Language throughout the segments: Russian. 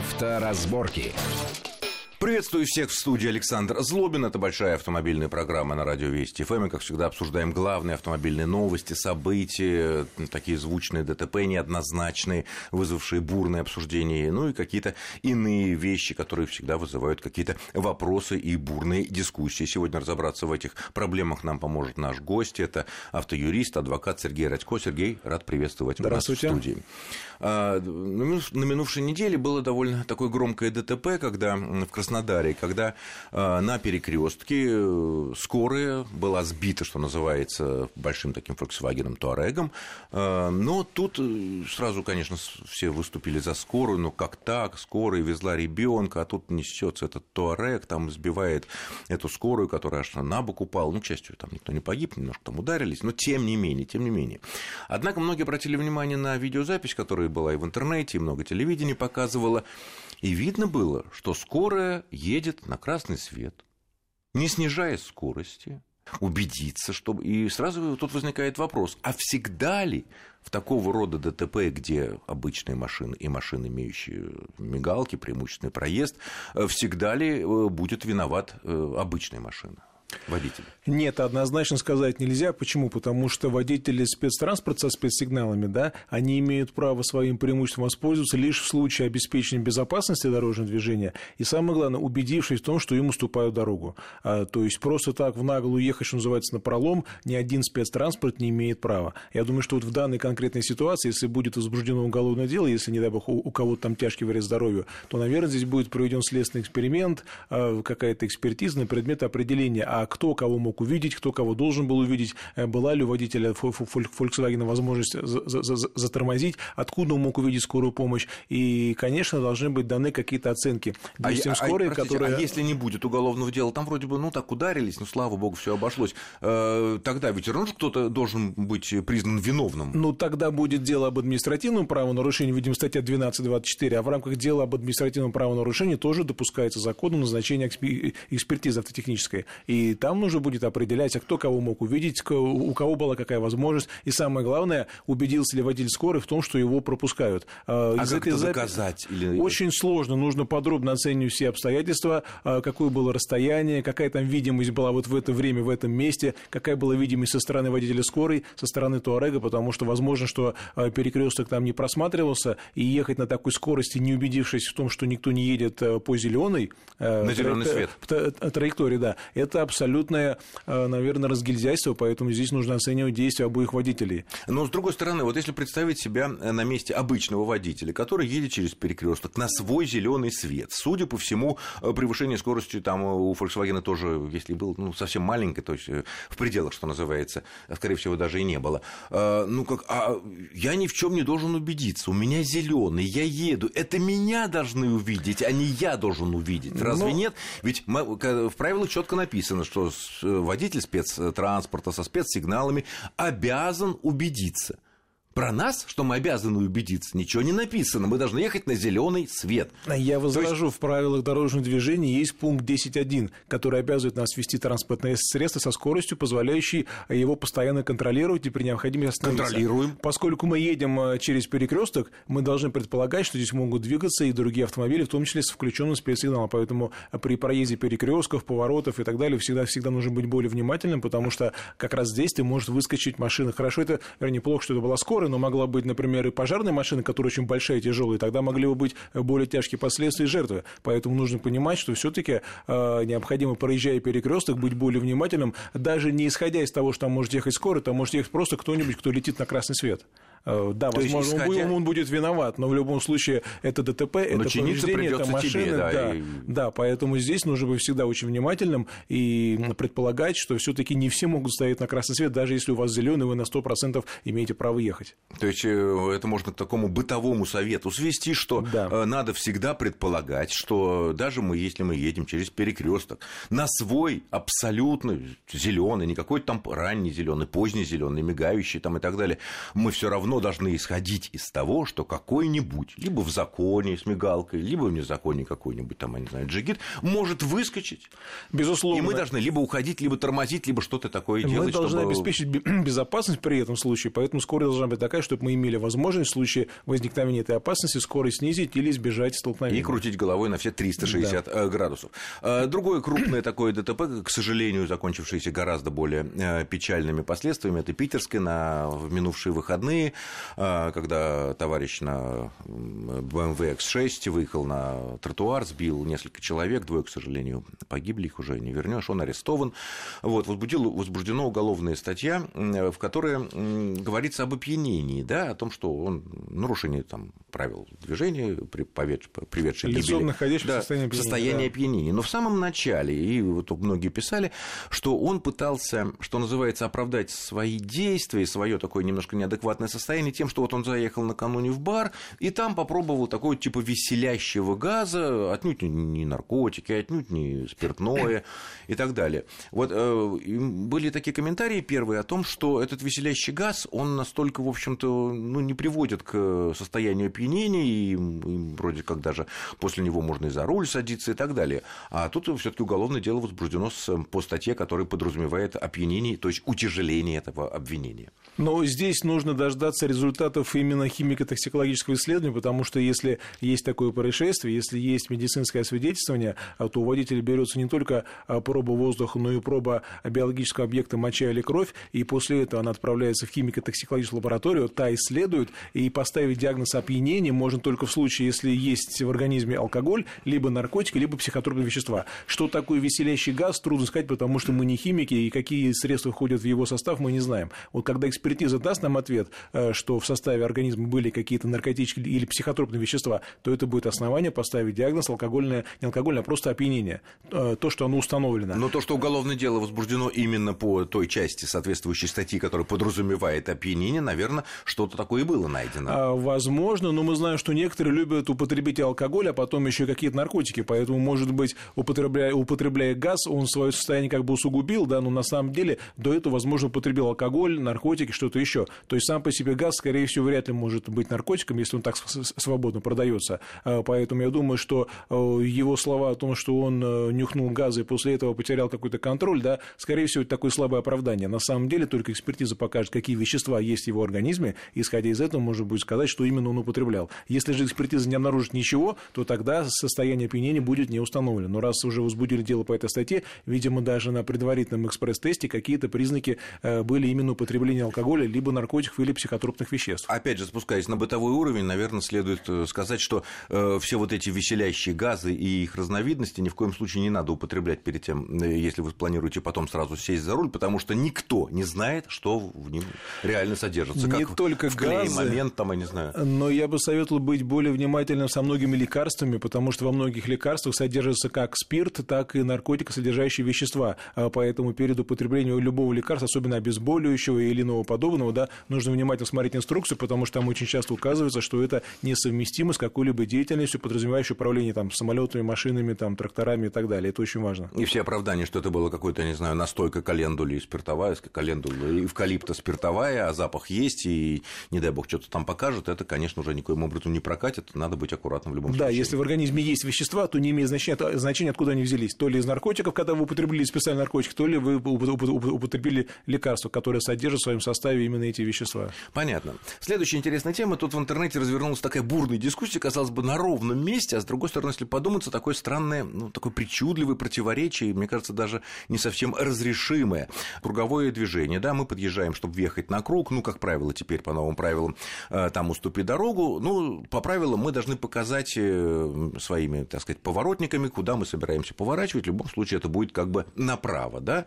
Авторазборки. Приветствую всех в студии Александр Злобин. Это большая автомобильная программа на радио Вести ФМ. как всегда, обсуждаем главные автомобильные новости, события, такие звучные ДТП неоднозначные, вызвавшие бурные обсуждения, ну и какие-то иные вещи, которые всегда вызывают какие-то вопросы и бурные дискуссии. Сегодня разобраться в этих проблемах нам поможет наш гость. Это автоюрист, адвокат Сергей Радько. Сергей, рад приветствовать вас в студии. А, на минувшей неделе было довольно такое громкое ДТП, когда в Краснодаре Краснодаре, когда э, на перекрестке э, скорая была сбита, что называется, большим таким Volkswagen Туарегом. Э, но тут сразу, конечно, все выступили за скорую, но как так, скорая везла ребенка, а тут несется этот Туарег, там сбивает эту скорую, которая аж на бок упала. Ну, к счастью, там никто не погиб, немножко там ударились, но тем не менее, тем не менее. Однако многие обратили внимание на видеозапись, которая была и в интернете, и много телевидения показывала, и видно было, что скорая едет на красный свет, не снижая скорости, убедиться, чтобы... И сразу тут возникает вопрос, а всегда ли в такого рода ДТП, где обычные машины и машины, имеющие мигалки, преимущественный проезд, всегда ли э, будет виноват э, обычная машина? Водителя? Нет, однозначно сказать нельзя. Почему? Потому что водители спецтранспорта со спецсигналами, да, они имеют право своим преимуществом воспользоваться лишь в случае обеспечения безопасности дорожного движения и, самое главное, убедившись в том, что им уступают дорогу. А, то есть просто так в наглую ехать, что называется, на пролом, ни один спецтранспорт не имеет права. Я думаю, что вот в данной конкретной ситуации, если будет возбуждено уголовное дело, если, не дай бог, у кого-то там тяжкий вред здоровью, то, наверное, здесь будет проведен следственный эксперимент, а, какая-то экспертиза на предмет определения, а кто кого мог увидеть, кто кого должен был увидеть, э, была ли у водителя Volkswagen возможность затормозить, откуда он мог увидеть скорую помощь. И, конечно, должны быть даны какие-то оценки а действиям а, скорой, а, которые... А если не будет уголовного дела, там вроде бы, ну, так ударились, ну, слава богу, все обошлось. Э, тогда ведь равно кто-то должен быть признан виновным. Ну, тогда будет дело об административном правонарушении, видимо, статья 12.24, а в рамках дела об административном правонарушении тоже допускается законом назначение экспертизы автотехнической. И там нужно будет определять, а кто кого мог увидеть, у кого была какая возможность, и самое главное, убедился ли водитель скорой в том, что его пропускают. А Из как это записи... доказать? Или... Очень сложно, нужно подробно оценивать все обстоятельства, а, какое было расстояние, какая там видимость была вот в это время, в этом месте, какая была видимость со стороны водителя скорой, со стороны Туарега, потому что возможно, что а, перекресток там не просматривался, и ехать на такой скорости, не убедившись в том, что никто не едет по зеленой, на зеленый свет. траектории, да, это абсолютно абсолютное, э, наверное, разгильзяйство, поэтому здесь нужно оценивать действия обоих водителей. Но, с другой стороны, вот если представить себя э, на месте обычного водителя, который едет через перекресток на свой зеленый свет, судя по всему, э, превышение скорости там у Volkswagen тоже, если был ну, совсем маленькое, то есть в пределах, что называется, скорее всего, даже и не было. Ну, как, а я ни в чем не должен убедиться, у меня зеленый, я еду, это меня должны увидеть, а не я должен увидеть. Разве Но... нет? Ведь в правилах четко написано, что э, водитель спецтранспорта со спецсигналами обязан убедиться – про нас, что мы обязаны убедиться, ничего не написано. Мы должны ехать на зеленый свет. Я возражу, есть... в правилах дорожного движения есть пункт 10.1, который обязывает нас вести транспортное средство со скоростью, позволяющей его постоянно контролировать и при необходимости остановиться. Контролируем. Поскольку мы едем э, через перекресток, мы должны предполагать, что здесь могут двигаться и другие автомобили, в том числе с включенным спецсигналом. Поэтому при проезде перекрестков, поворотов и так далее всегда, всегда нужно быть более внимательным, потому что как раз здесь ты может выскочить машина. Хорошо, это, вернее, плохо, что это была скорость, но могла быть, например, и пожарная машина, которая очень большая и тяжелая, тогда могли бы быть более тяжкие последствия жертвы. Поэтому нужно понимать, что все-таки э, необходимо, проезжая перекресток, быть более внимательным, даже не исходя из того, что там может ехать скоро, там может ехать просто кто-нибудь, кто летит на красный свет. Э, да, То возможно, есть, исходя... он будет виноват, но в любом случае это ДТП, но это повреждение, это машина. Тебе, да, да, и... да, поэтому здесь нужно быть всегда очень внимательным и предполагать, что все таки не все могут стоять на красный свет, даже если у вас зеленый, вы на 100% имеете право ехать. То есть э, это можно к такому бытовому совету свести, что да. Э, надо всегда предполагать, что даже мы, если мы едем через перекресток, на свой абсолютно зеленый, не какой-то там ранний зеленый, поздний зеленый, мигающий там и так далее, мы все равно равно должны исходить из того, что какой-нибудь, либо в законе с мигалкой, либо в незаконе какой-нибудь там, я не знаю, джигит, может выскочить. Безусловно. И мы должны либо уходить, либо тормозить, либо что-то такое мы делать. Мы должны чтобы... обеспечить безопасность при этом случае, поэтому скорость должна быть такая, чтобы мы имели возможность в случае возникновения этой опасности скорость снизить или избежать столкновения. И крутить головой на все 360 да. Э, градусов. Э, другое крупное такое ДТП, к сожалению, закончившееся гораздо более э, печальными последствиями, это питерское на в минувшие выходные, когда товарищ на BMW X6 выехал на тротуар, сбил несколько человек, двое, к сожалению, погибли, их уже не вернешь, он арестован. Вот, возбудил, возбуждена уголовная статья, в которой говорится об опьянении, да, о том, что он нарушение там, правил движения, приведшее к гибели. находящийся да, в состоянии опьянения. Состояние да. опьянения. Но в самом начале, и вот многие писали, что он пытался, что называется, оправдать свои действия, свое такое немножко неадекватное состояние тем, что вот он заехал накануне в бар, и там попробовал такой типа веселящего газа, отнюдь не наркотики, отнюдь не спиртное и так далее. Вот э, были такие комментарии первые о том, что этот веселящий газ, он настолько, в общем-то, ну, не приводит к состоянию опьянения, и, и вроде как даже после него можно и за руль садиться и так далее. А тут все-таки уголовное дело возбуждено по статье, которая подразумевает опьянение, то есть утяжеление этого обвинения. Но здесь нужно дождаться результатов именно химико-токсикологического исследования, потому что если есть такое происшествие, если есть медицинское освидетельствование, то у водителя берется не только а, проба воздуха, но и проба биологического объекта моча или кровь, и после этого она отправляется в химико-токсикологическую лабораторию, та исследует, и поставить диагноз опьянения можно только в случае, если есть в организме алкоголь, либо наркотики, либо психотропные вещества. Что такое веселящий газ, трудно сказать, потому что мы не химики, и какие средства входят в его состав, мы не знаем. Вот когда экспертиза даст нам ответ, э, что в составе организма были какие-то наркотические или психотропные вещества, то это будет основание поставить диагноз алкогольное, не алкогольное, а просто опьянение. Э, то, что оно установлено. Но то, что уголовное дело возбуждено именно по той части соответствующей статьи, которая подразумевает опьянение, наверное, что-то такое и было найдено. А, возможно, но мы знаем, что некоторые любят употребить алкоголь, а потом еще какие-то наркотики. Поэтому, может быть, употребляя, употребляя газ, он свое состояние как бы усугубил, да, но на самом деле до этого, возможно, употребил алкоголь, наркотики, что-то еще. То есть сам по себе газ, скорее всего, вряд ли может быть наркотиком, если он так свободно продается. А, поэтому я думаю, что э, его слова о том, что он э, нюхнул газы и после этого потерял какой-то контроль, да, скорее всего, это такое слабое оправдание. На самом деле только экспертиза покажет, какие вещества есть в его организме, исходя из этого можно будет сказать, что именно он употреблял. Если же экспертиза не обнаружит ничего, то тогда состояние опьянения будет не установлено. Но раз уже возбудили дело по этой статье, видимо, даже на предварительном экспресс-тесте какие-то признаки э, были именно употребления алкоголя, либо наркотиков, или психотропных веществ. Опять же, спускаясь на бытовой уровень, наверное, следует э, сказать, что э, все вот эти веселящие газы и их разновидности ни в коем случае не надо употреблять перед тем, если вы планируете потом сразу сесть за руль, потому что никто не знает, что в нем реально содержится. Не как только в газы, момент, там, я не знаю. Но я бы советовал быть более внимательным со многими лекарствами, потому что во многих лекарствах содержится как спирт, так и наркотикосодержащие вещества. А поэтому перед употреблением любого лекарства, особенно обезболивающего или иного подобного, да, нужно внимательно смотреть инструкцию, потому что там очень часто указывается, что это несовместимо с какой-либо деятельностью, подразумевающей управление там, самолетами, машинами, там, тракторами и так далее. Это очень важно. И все оправдания, что это было какое-то, не знаю, настойка календули спиртовая, календула эвкалипта спиртовая, а запах есть, и, не дай бог, что-то там покажет, это, конечно, уже никоим образом не прокатит, надо быть аккуратным в любом да, случае. Да, если в организме есть вещества, то не имеет значения, значения, откуда они взялись. То ли из наркотиков, когда вы употребили специальный наркотик, то ли вы употребили лекарство, которое содержит в своем составе именно эти вещества. Понятно. Следующая интересная тема. Тут в интернете развернулась такая бурная дискуссия, казалось бы, на ровном месте, а с другой стороны, если подуматься, такое странное, ну, такое причудливое противоречие, мне кажется, даже не совсем разрешимое. Круговое движение, да, мы подъезжаем, чтобы въехать на круг, ну, как правило, теперь по новым правилам, э, там уступи дорогу, ну, по правилам мы должны показать э, своими, так сказать, поворотниками, куда мы собираемся поворачивать, в любом случае это будет как бы направо, да,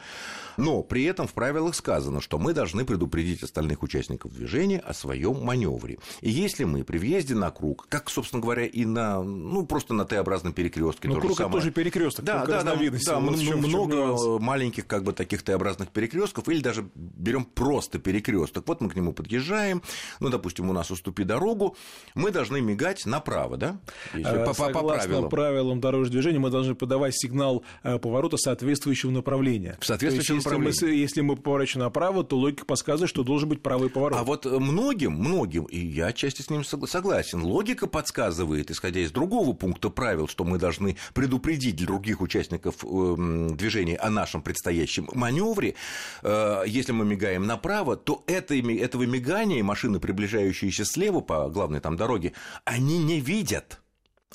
но при этом в правилах сказано, что мы должны предупредить остальных участников движения о своем маневре. И если мы при въезде на круг, как, собственно говоря, и на, ну, просто на Т-образном перекрестке, ну, круг самое... тоже перекресток, да, да, да, да, много маленьких как бы таких Т-образных перекрестков, или даже берем просто перекресток. Вот мы к нему подъезжаем, ну, допустим, у нас уступи дорогу, мы должны мигать направо, да? Если по, Согласно по правилам. правилам дорожного движения мы должны подавать сигнал э, поворота соответствующего направления. В соответствующем направлении. Если мы, если мы поворачиваем направо, то логика подсказывает, что должен быть правый поворот. А вот многим, многим, и я отчасти с ним согласен, логика подсказывает, исходя из другого пункта правил, что мы должны предупредить других участников эм, движения о нашем предстоящем маневре. Э, если мы мигаем направо, то это, этого мигания машины, приближающиеся слева по главной там дороге, они не видят.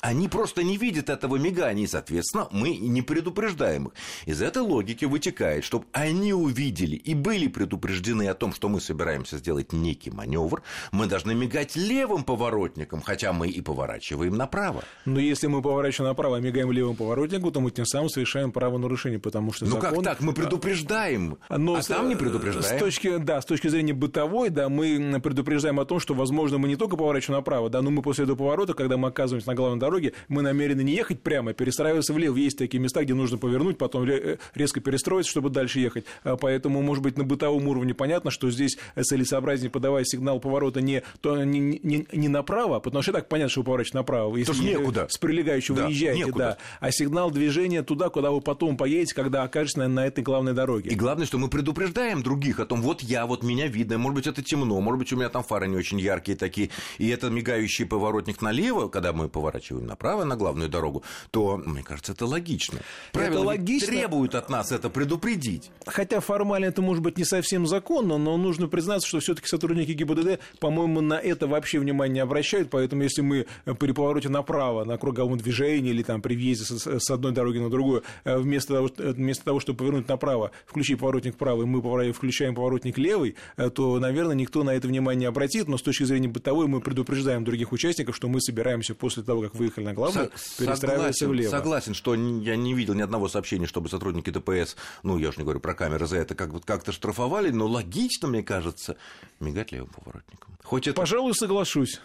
Они просто не видят этого мигания, и, соответственно, мы не предупреждаем их. Из этой логики вытекает, чтобы они увидели и были предупреждены о том, что мы собираемся сделать некий маневр, мы должны мигать левым поворотником, хотя мы и поворачиваем направо. Но если мы поворачиваем направо, а мигаем левым поворотником, то мы тем самым совершаем правонарушение, потому что Ну закон... как так? Мы предупреждаем, Но а с... там не предупреждаем. С точки, да, с точки зрения бытовой, да, мы предупреждаем о том, что, возможно, мы не только поворачиваем направо, да, но мы после этого поворота, когда мы оказываемся на главной дороге, дороге мы намерены не ехать прямо, а перестраиваться влево. Есть такие места, где нужно повернуть, потом э, резко перестроиться, чтобы дальше ехать. А поэтому, может быть, на бытовом уровне понятно, что здесь целесообразнее подавая сигнал поворота не, то, не, не, не направо, потому что и так понятно, что вы поворачиваете направо. Если Тоже некуда. С прилегающего да, выезжаете, некуда. да. А сигнал движения туда, куда вы потом поедете, когда окажетесь на, на этой главной дороге. И главное, что мы предупреждаем других о том, вот я, вот меня видно, может быть, это темно, может быть, у меня там фары не очень яркие такие, и это мигающий поворотник налево, когда мы поворачиваем переворачиваем направо на главную дорогу, то, мне кажется, это логично. Правила это логично. требуют от нас это предупредить. Хотя формально это может быть не совсем законно, но нужно признаться, что все-таки сотрудники ГИБДД, по-моему, на это вообще внимание не обращают, поэтому если мы при повороте направо на круговом движении или там при въезде с одной дороги на другую, э, вместо того, э, вместо того чтобы повернуть направо, включить поворотник правый, мы включаем поворотник левый, э, то, наверное, никто на это внимание не обратит, но с точки зрения бытовой мы предупреждаем других участников, что мы собираемся после того, как выехали на главную, Со- перестраивается согласен, влево. Согласен, что я не видел ни одного сообщения, чтобы сотрудники ДПС, ну, я уж не говорю про камеры за это, как, как-то штрафовали, но логично, мне кажется, мигать левым поворотником. Хоть это... Пожалуй, соглашусь.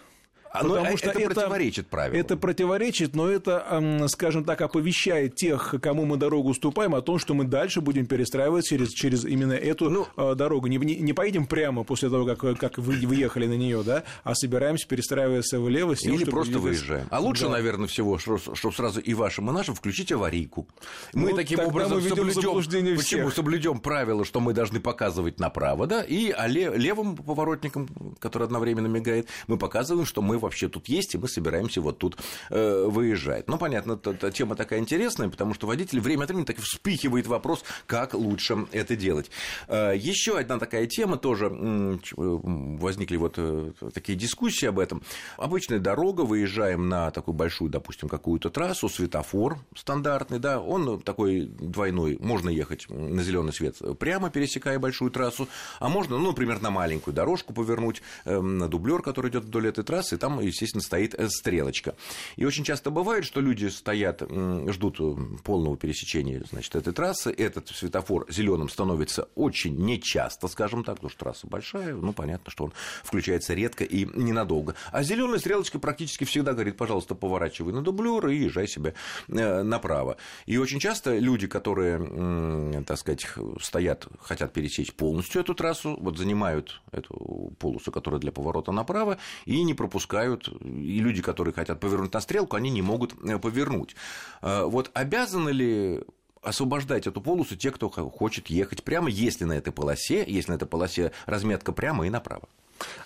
Потому но что это, это противоречит правилам. Это противоречит, но это, скажем так, оповещает тех, кому мы дорогу уступаем, о том, что мы дальше будем перестраивать через, через именно эту ну, э, дорогу. Не, не, не поедем прямо после того, как, как вы въехали на нее, да, а собираемся перестраиваться влево. Тем, Или просто выезжаем. А лучше, да. наверное, всего, чтобы сразу и вашим, и нашим включить аварийку. Мы ну, таким образом мы соблюдем, почему соблюдем правило, что мы должны показывать направо, да, и а левым поворотником, который одновременно мигает, мы показываем, что мы вообще тут есть, и мы собираемся вот тут э, выезжать. Ну, понятно, эта тема такая интересная, потому что водитель время от времени так вспыхивает вопрос, как лучше это делать. Э, еще одна такая тема тоже, э, возникли вот э, такие дискуссии об этом. Обычная дорога, выезжаем на такую большую, допустим, какую-то трассу, светофор стандартный, да, он такой двойной, можно ехать на зеленый свет прямо пересекая большую трассу, а можно, ну, например, на маленькую дорожку повернуть, на дублер, который идет вдоль этой трассы, и там естественно, стоит э, стрелочка. И очень часто бывает, что люди стоят, ждут э, полного пересечения значит, этой трассы, этот светофор зеленым становится очень нечасто, скажем так, потому что трасса большая, ну, понятно, что он включается редко и ненадолго. А зеленая стрелочка практически всегда говорит, пожалуйста, поворачивай на дублер и езжай себе э, направо. И очень часто люди, которые, так сказать, стоят, хотят пересечь полностью эту трассу, вот занимают эту полосу, которая для поворота направо, и не пропускают бывают и люди, которые хотят повернуть на стрелку, они не могут э, повернуть. Э, вот обязаны ли освобождать эту полосу те, кто хочет ехать прямо, если на этой полосе, если на этой полосе разметка прямо и направо?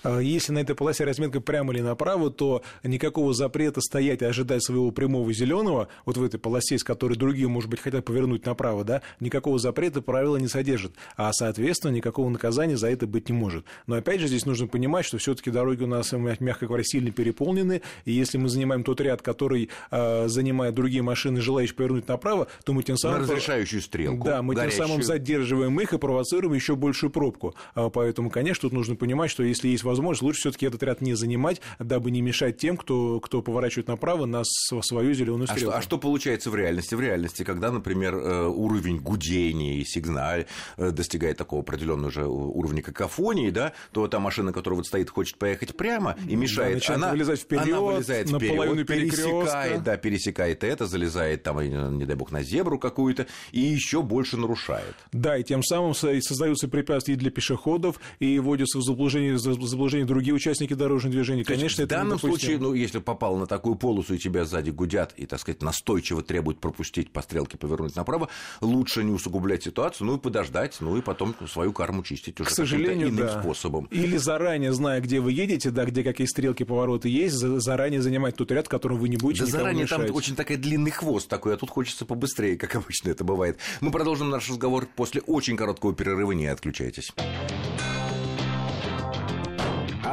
А если на этой полосе разметка прямо или направо, то никакого запрета стоять и ожидать своего прямого зеленого, вот в этой полосе, с которой другие, может быть, хотят повернуть направо, да, никакого запрета правила не содержит. А, соответственно, никакого наказания за это быть не может. Но опять же, здесь нужно понимать, что все-таки дороги у нас, мягко говоря, сильно переполнены, и если мы занимаем тот ряд, который э, занимают другие машины, желающие повернуть направо, то мы тем самым... На разрешающую стрелку. Да, мы горящую. тем самым задерживаем их и провоцируем еще большую пробку. А, поэтому, конечно, тут нужно понимать, что если есть возможность, лучше все-таки этот ряд не занимать, дабы не мешать тем, кто, кто поворачивает направо на свою зеленую стрелку. А что, а что получается в реальности? В реальности, когда, например, э, уровень гудения и сигнал э, достигает такого определенного уже уровня какофонии, да, то та машина, которая вот стоит, хочет поехать прямо и мешает, да, она, вылезать вперед, она вылезает вперед, пересекает, да, пересекает это, залезает там, не дай бог, на зебру какую-то и еще больше нарушает. Да, и тем самым создаются препятствия и для пешеходов, и вводятся в заблуждение заблуждение другие участники дорожного движения. То Конечно, в это данном случае, ну, если попал на такую полосу, и тебя сзади гудят, и, так сказать, настойчиво требуют пропустить по стрелке, повернуть направо, лучше не усугублять ситуацию, ну и подождать, ну и потом свою карму чистить уже К сожалению, иным да. способом. Или заранее, зная, где вы едете, да, где какие стрелки, повороты есть, за- заранее занимать тот ряд, которым вы не будете Да заранее там мешать. очень такой длинный хвост такой, а тут хочется побыстрее, как обычно это бывает. Мы продолжим наш разговор после очень короткого перерыва, не отключайтесь.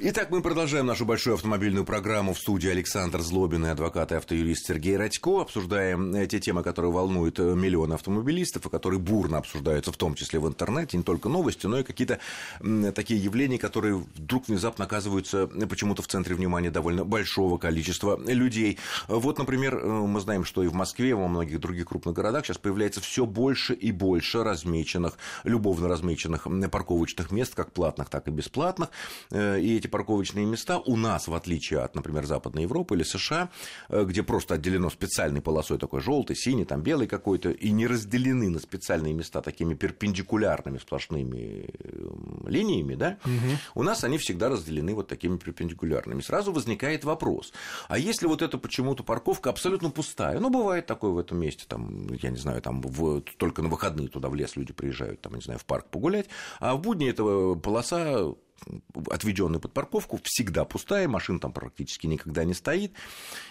Итак, мы продолжаем нашу большую автомобильную программу в студии Александр Злобин и адвокат и автоюрист Сергей Радько. Обсуждаем э, те темы, которые волнуют э, миллионы автомобилистов и которые бурно обсуждаются, в том числе в интернете, не только новости, но и какие-то такие явления, которые вдруг внезапно оказываются э, почему-то в центре внимания довольно большого количества людей. Вот, например, мы знаем, что и в Москве, и во многих других крупных городах сейчас появляется все больше и больше размеченных, любовно размеченных парковочных мест, как платных, так и бесплатных. И эти парковочные места у нас, в отличие от, например, Западной Европы или США, э, где просто отделено специальной полосой такой желтый, синий, там белый какой-то, и не разделены на специальные места такими перпендикулярными сплошными э, линиями, да, у нас они всегда разделены вот такими перпендикулярными. Сразу возникает вопрос, а если вот эта почему-то парковка абсолютно пустая, ну, бывает такое в этом месте, там, я не знаю, там в- только на выходные туда в лес люди приезжают, там, не знаю, в парк погулять, а в будни этого полоса отведенная под парковку, всегда пустая, машин там практически никогда не стоит.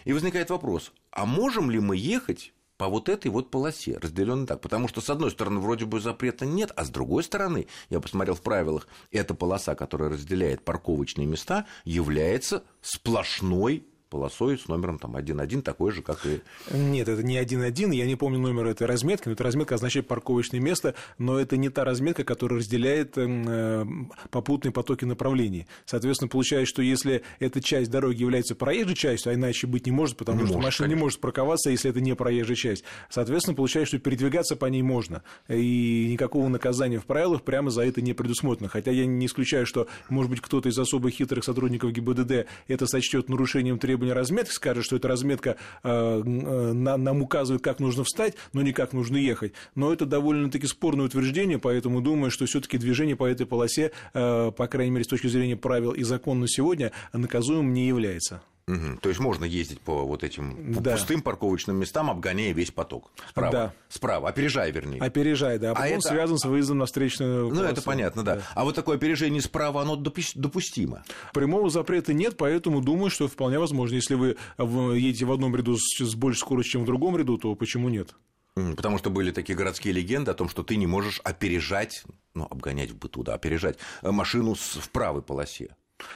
И возникает вопрос, а можем ли мы ехать по вот этой вот полосе, разделенной так. Потому что, с одной стороны, вроде бы запрета нет, а с другой стороны, я посмотрел в правилах, эта полоса, которая разделяет парковочные места, является сплошной полосой с номером там 1.1, такой же, как и... Нет, это не один-один, я не помню номер этой разметки, но эта разметка означает парковочное место, но это не та разметка, которая разделяет эм, э, попутные потоки направлений. Соответственно, получается, что если эта часть дороги является проезжей частью, а иначе быть не может, потому Не что может, машина не конечно. может парковаться, если это не проезжая часть. Соответственно, получается, что передвигаться по ней можно, и никакого наказания в правилах прямо за это не предусмотрено. Хотя я не исключаю, что, может быть, кто-то из особо хитрых сотрудников ГИБДД это сочтет нарушением требований разметки, скажет, что эта разметка э, э, на- нам указывает, как нужно встать, но не как нужно ехать. Но это довольно-таки спорное утверждение, поэтому думаю, что все-таки движение по этой полосе, э, по крайней мере, с точки зрения правил и закон сегодня, наказуемым не является. Мгм. То есть можно ездить по вот этим Да. пустым парковочным местам, обгоняя весь поток. Справа. Да. Справа, опережая, вернее. Опережай, да, а А потом это- связан с выездом на встречную Ну, это полосу. понятно, да. А вот такое опережение справа, оно допус- допустимо. Прямого запрета нет, поэтому думаю, что вполне возможно. Если вы едете в одном ряду с, большей скоростью, чем в другом ряду, то почему нет? Потому что были такие городские легенды о том, что ты не можешь опережать, ну, обгонять в быту, да, опережать э, машину в правой полосе.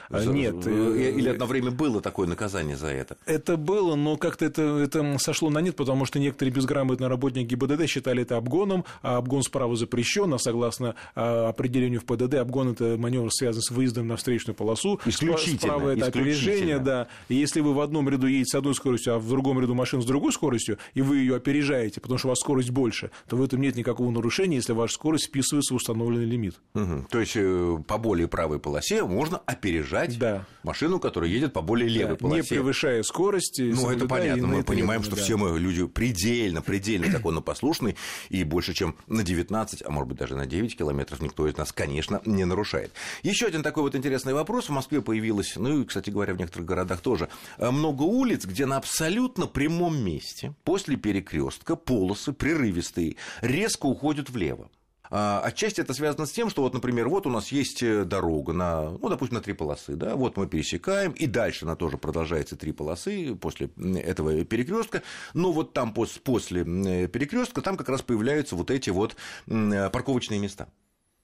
А, За- нет, э, э, Или одно время было такое наказание за это. Это было, но как-то это, это сошло на нет, потому что некоторые безграмотные работники ГИБДД считали это обгоном, а обгон справа запрещен, а согласно а, определению в ПДД обгон – это маневр, связан с выездом на встречную полосу. Исключительно, Справа – это опережение, да. И если вы в одном ряду едете с одной скоростью, а в другом ряду машин с другой скоростью, и вы ее опережаете, потому что у вас скорость больше, то в этом нет никакого нарушения, если ваша скорость вписывается в установленный лимит. Мгм. То есть э, по более правой полосе можно опережать Да. машину, которая едет по более левой Да, не полосе. превышая скорости. Ну, это понятно. Мы понимаем, что да. все мы люди предельно, предельно законопослушны, и больше, чем на 19, а может быть, даже на 9 километров никто из нас, конечно, не нарушает. Еще один такой вот интересный вопрос. В Москве появилось, ну и, кстати говоря, в некоторых городах тоже, э, много улиц, где на абсолютно прямом месте, после перекрестка, полосы прерывистые, резко уходят влево. А, Отчасти это связано с тем, что вот, например, вот у нас есть э, дорога на, ну, допустим, на три полосы, да, вот мы пересекаем, и дальше она тоже продолжается три полосы после этого перекрестка, но вот там пос- после перекрестка там как раз появляются вот эти вот э, парковочные места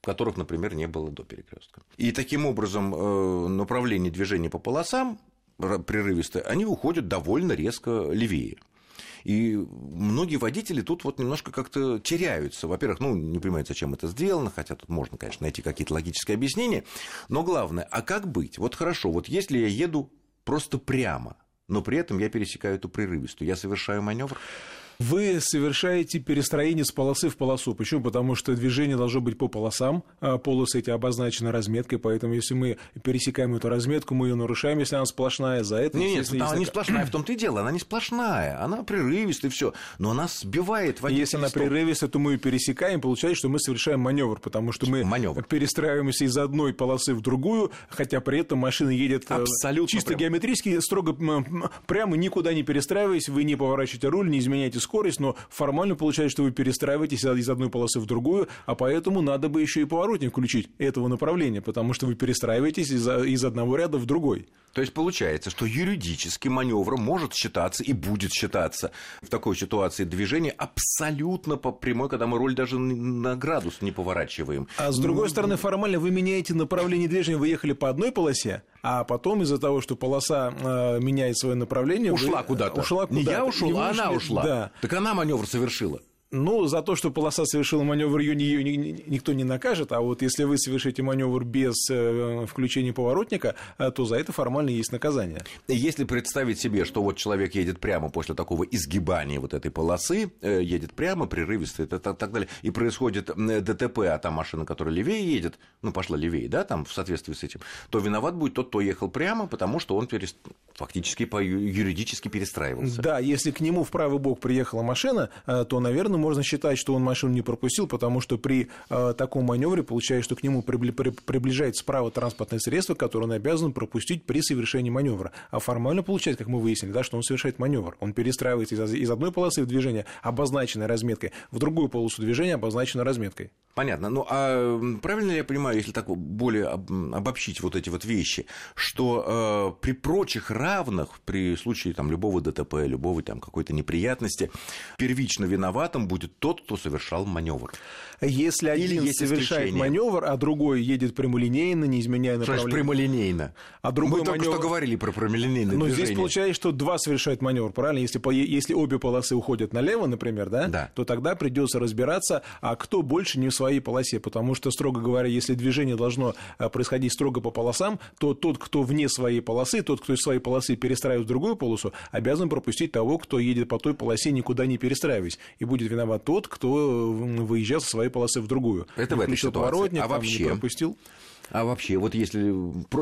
которых, например, не было до перекрестка. И таким образом э, направление движения по полосам прерывистое, они уходят довольно резко левее. И многие водители тут вот немножко как-то теряются. Во-первых, ну, не понимают, зачем это сделано, хотя тут можно, конечно, найти какие-то логические объяснения. Но главное, а как быть? Вот хорошо, вот если я еду просто прямо, но при этом я пересекаю эту прерывистую, я совершаю маневр. Вы совершаете перестроение с полосы в полосу. Почему? Потому что движение должно быть по полосам. А полосы эти обозначены разметкой, поэтому если мы пересекаем эту разметку, мы ее нарушаем, если она сплошная. За это, нет, нет, она есть... не сплошная, в том-то и дело, она не сплошная, она прерывистая, все, но она сбивает водителя. Если она прерывистая, то мы ее пересекаем, получается, что мы совершаем маневр, потому что мы маневр. перестраиваемся из одной полосы в другую, хотя при этом машина едет э, Абсолютно чисто прям. геометрически, строго прямо, никуда не перестраиваясь, вы не поворачиваете руль, не изменяете скорость, но формально получается, что вы перестраиваетесь из одной полосы в другую, а поэтому надо бы еще и поворотник включить этого направления, потому что вы перестраиваетесь из, из одного ряда в другой. То есть получается, что юридически маневр может считаться и будет считаться в такой ситуации движения абсолютно по прямой, когда мы руль даже на градус не поворачиваем. А с другой стороны, формально вы меняете направление движения, вы ехали по одной полосе, а потом из-за того, что полоса э, меняет свое направление... Ушла вы... куда-то. Ушла куда-то. Не я ушел, а она ушла. Да. Так она маневр совершила. Ну, за то, что полоса совершила маневр, ее, ее никто не накажет, а вот если вы совершите маневр без э, включения поворотника, э, то за это формально есть наказание. Если представить себе, что вот человек едет прямо после такого изгибания вот этой полосы, э, едет прямо, прерывисто и так далее, и происходит ДТП, а там машина, которая левее едет, ну, пошла левее, да, там в соответствии с этим, то виноват будет тот, кто ехал прямо, потому что он перест... фактически по юридически перестраивался. Да, если к нему в правый бок приехала машина, то, наверное, наверное, можно считать, что он машину не пропустил, потому что при э, таком маневре получается, что к нему прибли, при, приближается справа транспортное средство, которое он обязан пропустить при совершении маневра. А формально получается, как мы выяснили, да, что он совершает маневр. Он перестраивается из, из одной полосы в движение, обозначенной разметкой, в другую полосу движения, обозначенной разметкой. Понятно. Ну, а правильно ли я понимаю, если так более обобщить вот эти вот вещи, что э, при прочих равных, при случае там, любого ДТП, любого там какой-то неприятности, первично виноватым будет тот, кто совершал маневр? Если один Или совершает маневр, а другой едет прямолинейно, не изменяя направление. Что прямолинейно? А другой Мы маневр... только что говорили про прямолинейное Но движение. здесь получается, что два совершают маневр, правильно? Если, если обе полосы уходят налево, например, да, да. то тогда придется разбираться, а кто больше не в своей полосе, потому что, строго говоря, если движение должно э, происходить строго по полосам, то тот, кто вне своей полосы, тот, кто из своей полосы перестраивает в другую полосу, обязан пропустить того, кто едет по той полосе, никуда не перестраиваясь. И будет виноват тот, кто выезжал со своей полосы в другую. Это в этой ситуации. Поворотник, а вообще? Не пропустил. А вообще, вот если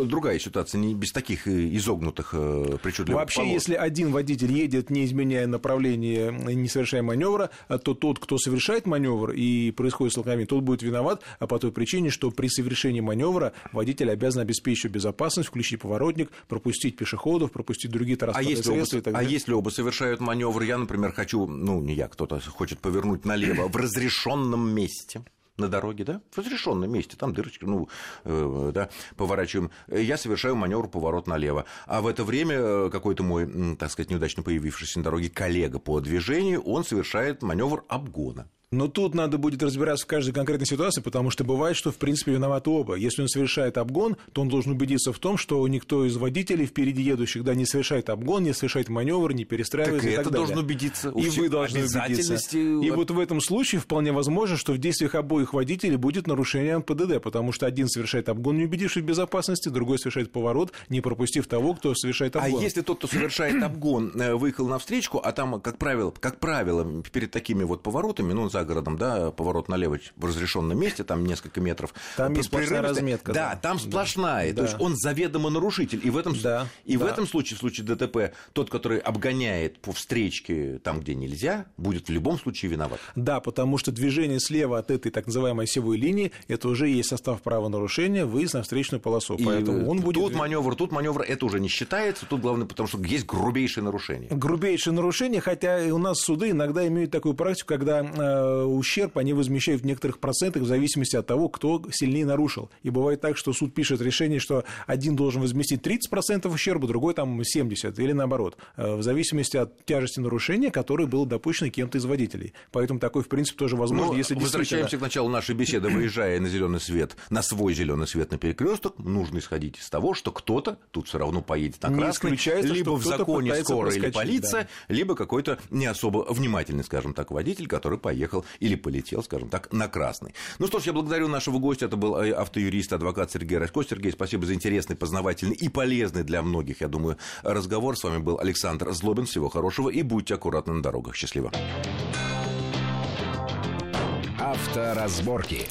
другая ситуация, не без таких э, изогнутых э, причудливых Вообще, полос. если один водитель едет, не изменяя направление, не совершая маневра, то тот, кто совершает маневр и происходит столкновение, тот будет виноват а по той причине, что при совершении маневра водитель обязан обеспечить безопасность, включить поворотник, пропустить пешеходов, пропустить другие транспортные а средства оба, и так а далее. А если оба совершают маневр, я, например, хочу, ну, не я, кто-то хочет повернуть налево в разрешенном месте, на дороге, да, в разрешенном месте, там дырочки, ну, э, да, поворачиваем. Я совершаю маневр поворот налево. А в это время э, какой-то мой, так сказать, неудачно появившийся на дороге коллега по движению, он совершает маневр обгона. Но тут надо будет разбираться в каждой конкретной ситуации, потому что бывает, что в принципе виноваты оба. Если он совершает обгон, то он должен убедиться в том, что никто из водителей впереди едущих да, не совершает обгон, не совершает маневр, не перестраивается. Так и, и это далее. должен убедиться. И вы должны убедиться. И вот в этом случае вполне возможно, что в действиях обоих водителей будет нарушение ПДД, потому что один совершает обгон, не убедившись в безопасности, другой совершает поворот, не пропустив того, кто совершает обгон. А если тот, кто совершает обгон, э, выехал на встречку, а там, как правило, как правило, перед такими вот поворотами, ну, за городом, да, поворот налево в разрешенном месте, там несколько метров. Там есть сплошная разметка. Да, да, там сплошная. Да. То есть он заведомо нарушитель. И в этом, да, и да. в этом случае, в случае ДТП, тот, который обгоняет по встречке там, где нельзя, будет в любом случае виноват. Да, потому что движение слева от этой так называемой осевой линии, это уже есть состав правонарушения, выезд на встречную полосу. И Поэтому он будет... Тут маневр, тут маневр, это уже не считается. Тут главное, потому что есть грубейшее нарушение. Грубейшее нарушение, хотя у нас суды иногда имеют такую практику, когда э, ущерб они возмещают в некоторых процентах в зависимости от того, кто сильнее нарушил. И бывает так, что суд пишет решение, что один должен возместить 30% ущерба, другой там 70% или наоборот, э, в зависимости от тяжести нарушения, которое было допущено кем-то из водителей. Поэтому такой, в принципе, тоже возможно, Но если Возвращаемся к началу нашей беседы, выезжая на зеленый свет, на свой зеленый свет на перекресток, нужно исходить из того, что кто-то тут все равно поедет на красный, либо в законе скорая или полиция, да. либо какой-то не особо внимательный, скажем так, водитель, который поехал поехал или полетел, скажем так, на красный. Ну что ж, я благодарю нашего гостя. Это был автоюрист, адвокат Сергей Расько. Сергей, спасибо за интересный, познавательный и полезный для многих, я думаю, разговор. С вами был Александр Злобин. Всего хорошего и будьте аккуратны на дорогах. Счастливо. Авторазборки.